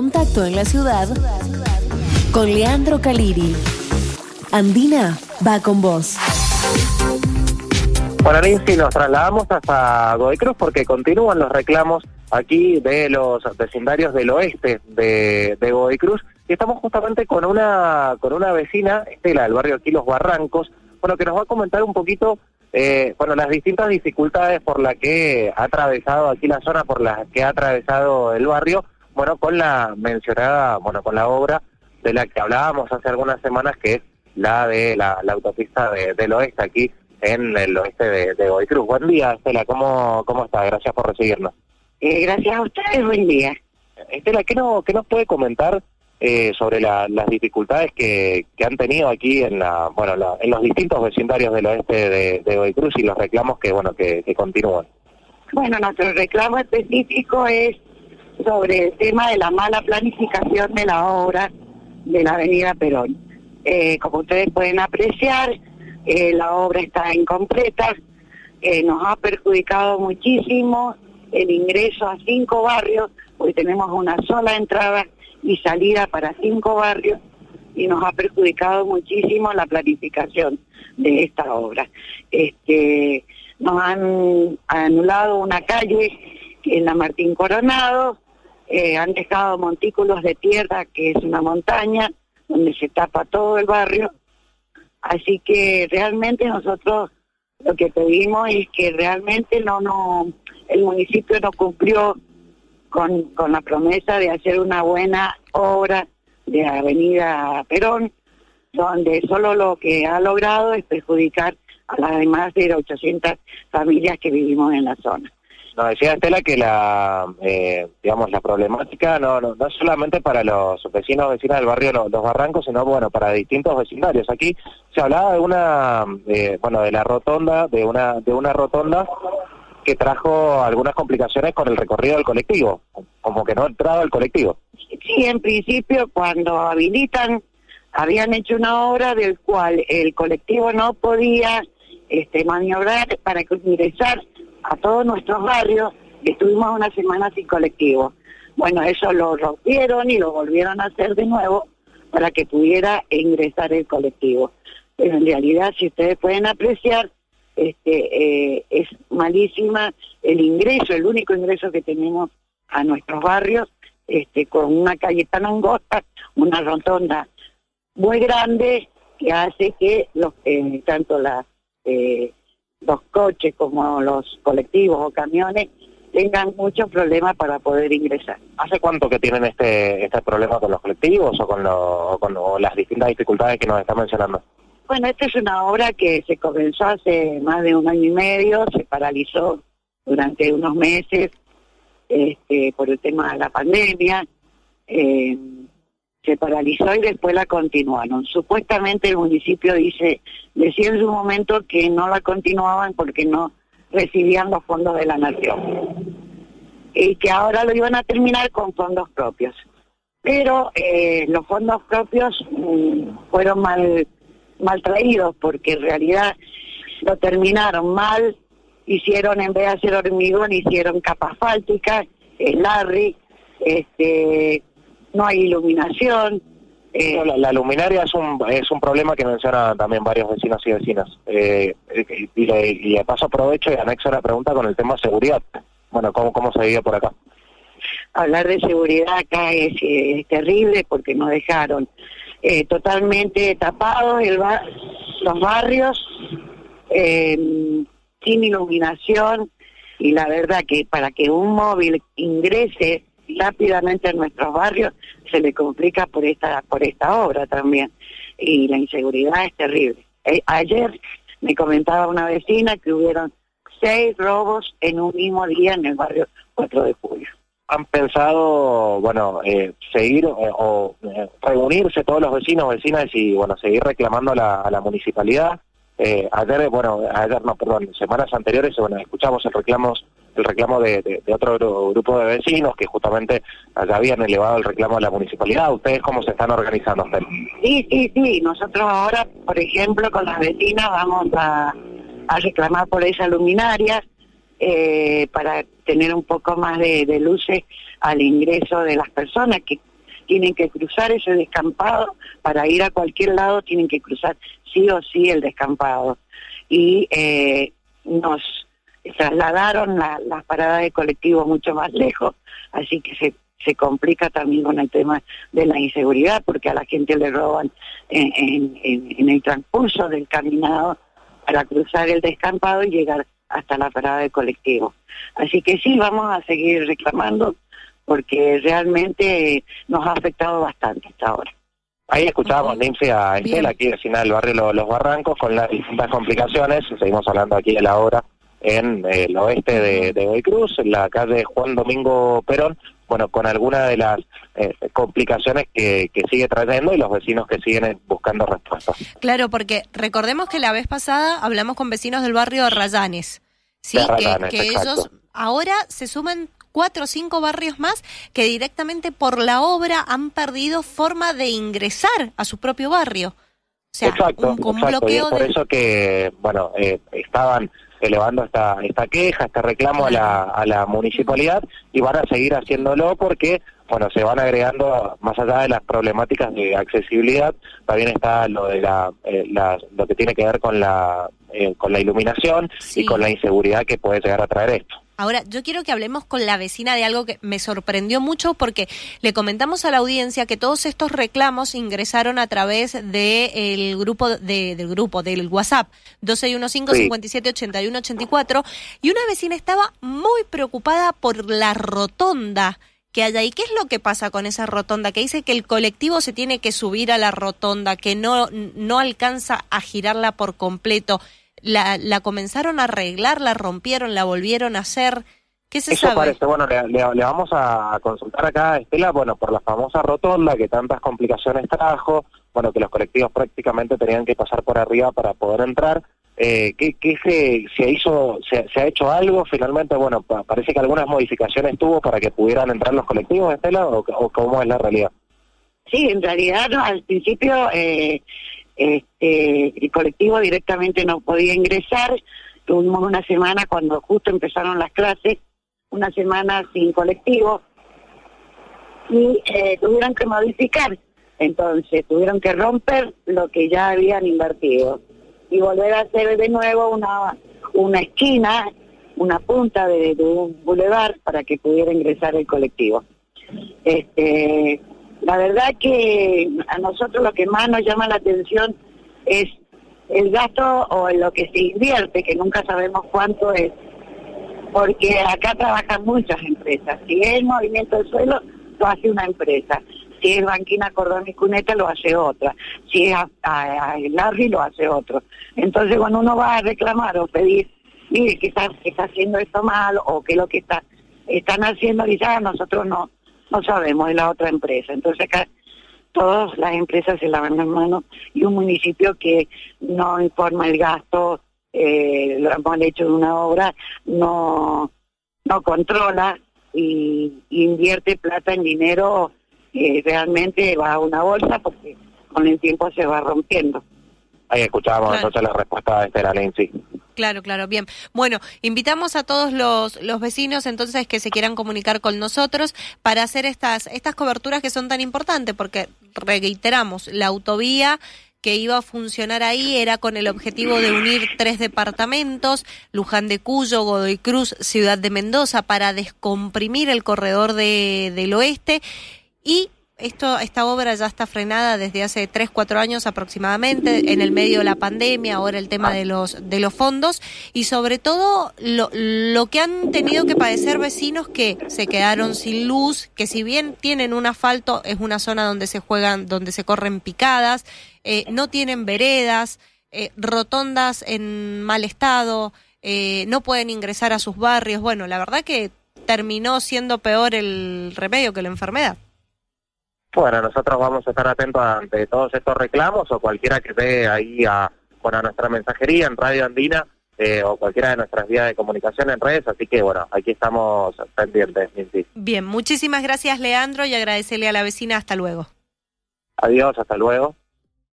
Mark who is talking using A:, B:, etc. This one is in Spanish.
A: Contacto en la ciudad con Leandro Caliri. Andina va con vos.
B: Bueno, Nancy, nos trasladamos hasta Godoy porque continúan los reclamos aquí de los vecindarios del oeste de, de Godoy Cruz y estamos justamente con una con una vecina, Estela, del barrio aquí Los Barrancos, bueno, que nos va a comentar un poquito eh, bueno, las distintas dificultades por las que ha atravesado aquí la zona, por las que ha atravesado el barrio, bueno, con la mencionada, bueno, con la obra de la que hablábamos hace algunas semanas, que es la de la, autopista del oeste, aquí en el oeste de, de. Buen día, Estela, ¿cómo, cómo está? Gracias por recibirnos.
C: Eh, gracias a ustedes, buen día.
B: Estela, ¿qué, no, qué nos puede comentar eh, sobre las dificultades que, que, han tenido aquí en la, bueno, en los distintos vecindarios del oeste de, de Cruz y los reclamos que, bueno, que, que continúan?
C: Bueno, nuestro reclamo específico es sobre el tema de la mala planificación de la obra de la Avenida Perón. Eh, como ustedes pueden apreciar, eh, la obra está incompleta, eh, nos ha perjudicado muchísimo el ingreso a cinco barrios, hoy tenemos una sola entrada y salida para cinco barrios y nos ha perjudicado muchísimo la planificación de esta obra. Este, nos han anulado una calle en la Martín Coronado, eh, han dejado montículos de tierra, que es una montaña, donde se tapa todo el barrio. Así que realmente nosotros lo que pedimos es que realmente no, no, el municipio no cumplió con, con la promesa de hacer una buena obra de Avenida Perón, donde solo lo que ha logrado es perjudicar a las demás de 800 familias que vivimos en la zona.
B: Nos decía Estela que la, eh, digamos, la problemática no, no, es solamente para los vecinos vecinas del barrio Los, Barrancos, sino bueno para distintos vecindarios. Aquí se hablaba de una, eh, bueno, de la rotonda, de una, de una rotonda que trajo algunas complicaciones con el recorrido del colectivo, como que no ha entrado el colectivo.
C: Sí, en principio cuando habilitan habían hecho una obra del cual el colectivo no podía este, maniobrar para ingresar a todos nuestros barrios, estuvimos una semana sin colectivo. Bueno, eso lo rompieron y lo volvieron a hacer de nuevo para que pudiera ingresar el colectivo. Pero en realidad, si ustedes pueden apreciar, este, eh, es malísima el ingreso, el único ingreso que tenemos a nuestros barrios, este, con una calle tan angosta, una rotonda muy grande que hace que eh, tanto las eh, los coches como los colectivos o camiones tengan muchos problemas para poder ingresar.
B: ¿Hace cuánto que tienen este este problema con los colectivos o con, con las distintas dificultades que nos están mencionando?
C: Bueno, esta es una obra que se comenzó hace más de un año y medio, se paralizó durante unos meses este, por el tema de la pandemia. Eh, se paralizó y después la continuaron. Supuestamente el municipio dice, decía en su momento que no la continuaban porque no recibían los fondos de la nación y que ahora lo iban a terminar con fondos propios. Pero eh, los fondos propios mm, fueron mal, mal traídos porque en realidad lo terminaron mal, hicieron en vez de hacer hormigón, hicieron capa asfáltica, el Larry, este, no hay iluminación.
B: Eh, la, luminaria es un, es un problema que mencionan también varios vecinos y vecinas. Eh, y, y, de paso aprovecho y anexo la pregunta con el tema seguridad. Bueno, ¿cómo, cómo se vive por acá?
C: Hablar de seguridad acá es, terrible porque nos dejaron eh, totalmente tapados el los barrios, sin iluminación y la verdad que para que un móvil ingrese rápidamente en nuestros barrios se le complica por esta por esta obra también y la inseguridad es terrible. Eh, ayer me comentaba una vecina que hubieron seis robos en un mismo día en el barrio 4 de julio.
B: ¿Han pensado, bueno, eh, seguir eh, o reunirse todos los vecinos, vecinas y, bueno, seguir reclamando a la, la municipalidad? ayer, bueno, ayer no, perdón, semanas anteriores, bueno, escuchamos el reclamos el reclamo de, otro grupo de vecinos que justamente allá habían elevado el reclamo a la municipalidad. ¿Ustedes cómo se están organizando?
C: Sí, sí, sí. Nosotros ahora, por ejemplo, con las vecinas vamos a, reclamar por esas luminarias eh, para tener un poco más de, luces al ingreso de las personas que tienen que cruzar ese descampado, para ir a cualquier lado tienen que cruzar sí o sí el descampado. Y eh, nos trasladaron la, las paradas de colectivo mucho más lejos, así que se, se complica también con el tema de la inseguridad, porque a la gente le roban en, en, en el transcurso del caminado para cruzar el descampado y llegar hasta la parada de colectivo. Así que sí, vamos a seguir reclamando porque realmente nos ha afectado bastante hasta ahora.
B: Ahí escuchábamos, Lindsay, a Estela, aquí vecina del barrio Los Barrancos, con las distintas complicaciones. Seguimos hablando aquí de la hora en el oeste de, de Cruz, en la calle Juan Domingo Perón, bueno, con algunas de las eh, complicaciones que, que, sigue trayendo y los vecinos que siguen buscando respuestas.
D: Claro, porque recordemos que la vez pasada hablamos con vecinos del barrio Rayanes, ¿sí? que, ellos ahora se suman cuatro o cinco barrios más que directamente por la obra han perdido forma de ingresar a su propio barrio. O sea,
B: exacto, un, bloqueo por eso que, bueno, eh, estaban elevando esta, esta queja, este reclamo a la, a la municipalidad y van a seguir haciéndolo porque, bueno, se van agregando, más allá de las problemáticas de accesibilidad, también está lo de la, eh, lo que tiene que ver con la, eh, con la iluminación y con la inseguridad que puede llegar a traer esto.
D: Ahora, yo quiero que hablemos con la vecina de algo que me sorprendió mucho porque le comentamos a la audiencia que todos estos reclamos ingresaron a través del grupo de, del grupo del WhatsApp 2615-578184 y una vecina estaba muy preocupada por la rotonda que hay ahí. ¿Qué es lo que pasa con esa rotonda? Que dice que el colectivo se tiene que subir a la rotonda, que no, no alcanza a girarla por completo la, la comenzaron a arreglar, la rompieron, la volvieron a hacer. ¿Qué se
B: Eso parece, bueno, le, vamos a consultar acá a Estela, bueno, por la famosa rotonda que tantas complicaciones trajo, bueno, que los colectivos prácticamente tenían que pasar por arriba para poder entrar. Eh, ¿qué, se, se, hizo, se, ha hecho algo? Finalmente, bueno, parece que algunas modificaciones tuvo para que pudieran entrar los colectivos, Estela, o, o cómo es la realidad.
C: Sí, en realidad al principio eh, este, el colectivo directamente no podía ingresar. Tuvimos una semana cuando justo empezaron las clases, una semana sin colectivo, y eh, tuvieron que modificar. Entonces tuvieron que romper lo que ya habían invertido y volver a hacer de nuevo una, una esquina, una punta de, un bulevar para que pudiera ingresar el colectivo. Este, la verdad que a nosotros lo que más nos llama la atención es el gasto o lo que se invierte, que nunca sabemos cuánto es, porque acá trabajan muchas empresas. Si es Movimiento del Suelo, lo hace una empresa. Si es Banquina Cordón y Cuneta, lo hace otra. Si es a, a, Larry, lo hace otro. Entonces, cuando uno va a reclamar o pedir, mire, que está, haciendo esto mal o que lo que está, están haciendo, quizás nosotros no no sabemos, es la otra empresa. Entonces acá todas las empresas se lavan las manos y un municipio que no informa el gasto, eh, lo hemos hecho de una obra, no, no controla y, invierte plata en dinero, eh, realmente va a una bolsa porque con el tiempo se va rompiendo.
B: Ahí escuchábamos entonces la respuesta de Estela Lindsay.
D: Claro, claro, bien. Bueno, invitamos a todos los, los vecinos entonces que se quieran comunicar con nosotros para hacer estas, estas coberturas que son tan importantes, porque reiteramos, la autovía que iba a funcionar ahí era con el objetivo de unir tres departamentos, Luján de Cuyo, Godoy Cruz, Ciudad de Mendoza, para descomprimir el corredor de, del oeste y esto, esta obra ya está frenada desde hace tres, cuatro años aproximadamente, en el medio de la pandemia, ahora el tema de los, de los fondos y sobre todo lo, lo que han tenido que padecer vecinos que se quedaron sin luz, que si bien tienen un asfalto, es una zona donde se juegan, donde se corren picadas, eh, no tienen veredas, eh, rotondas en mal estado, eh, no pueden ingresar a sus barrios. Bueno, la verdad que terminó siendo peor el remedio que la enfermedad.
B: Bueno, nosotros vamos a estar atentos ante todos estos reclamos o cualquiera que esté ahí a, a nuestra mensajería en Radio Andina eh, o cualquiera de nuestras vías de comunicación en redes, así que bueno, aquí estamos pendientes.
D: Bien, muchísimas gracias Leandro y agradecerle a la vecina. Hasta luego.
B: Adiós, hasta luego.